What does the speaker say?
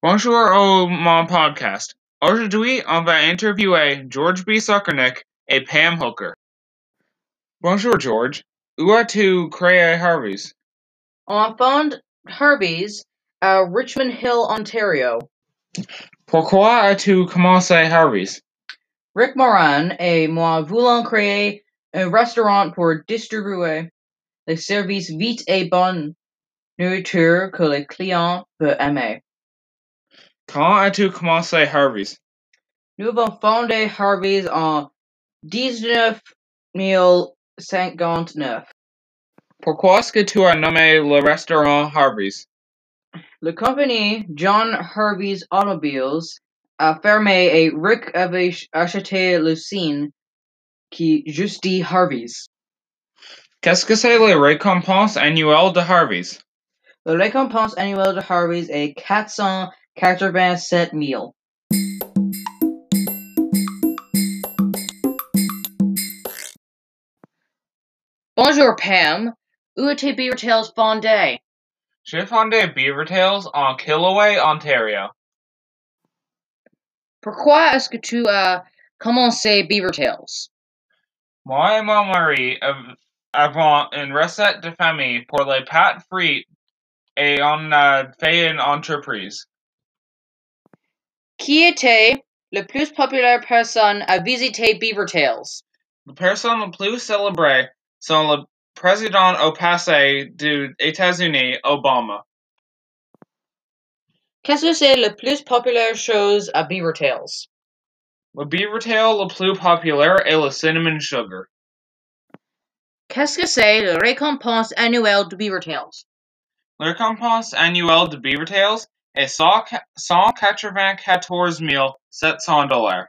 Bonjour au mon podcast. Aujourd'hui, on va interviewer George B. Sukornyk et Pam Hooker. Bonjour George. Où as-tu créé Harvey's? Oh, on fonde Harvey's à Richmond Hill, Ontario. Pourquoi as-tu commencé Harvey's? Rick Mauran et moi voulons créer un restaurant pour distribuer les services vite et bonne nourriture que les clients peuvent aimer. Quand as-tu commencé Harvey's? Avons fondé Harvey's en 1959. Pourquoi est-ce que tu as nommé le restaurant Harvey's? La compagnie John Harvey's Automobiles a fermé et Rick avait acheté l'usine qui justifie Harvey's. Qu'est-ce que c'est les récompenses annuelles de Harvey's? La récompense annuelle de Harvey's est 487 000. Bonjour Pam, où est Beaver Tails fondé? J'ai fondé Beaver Tails en Killaloe, Ontario. Pourquoi est-ce que tu as commencé Beaver Tails? Moi et mon mari av- avons une recette de famille pour les pâtes frites et on a fait une entreprise. Qui était le plus populaire personne à visiter Beaver Tails? La personne la plus célébrée sont le président au passé des États-Unis, Obama. Qu'est-ce que c'est la plus populaire chose à Beaver Tails? Le beaver tail le plus populaire est le cinnamon sugar. Qu'est-ce que c'est la récompense annuelle de Beaver Tails? La récompense annuelle de Beaver Tails est 194 700 dollars.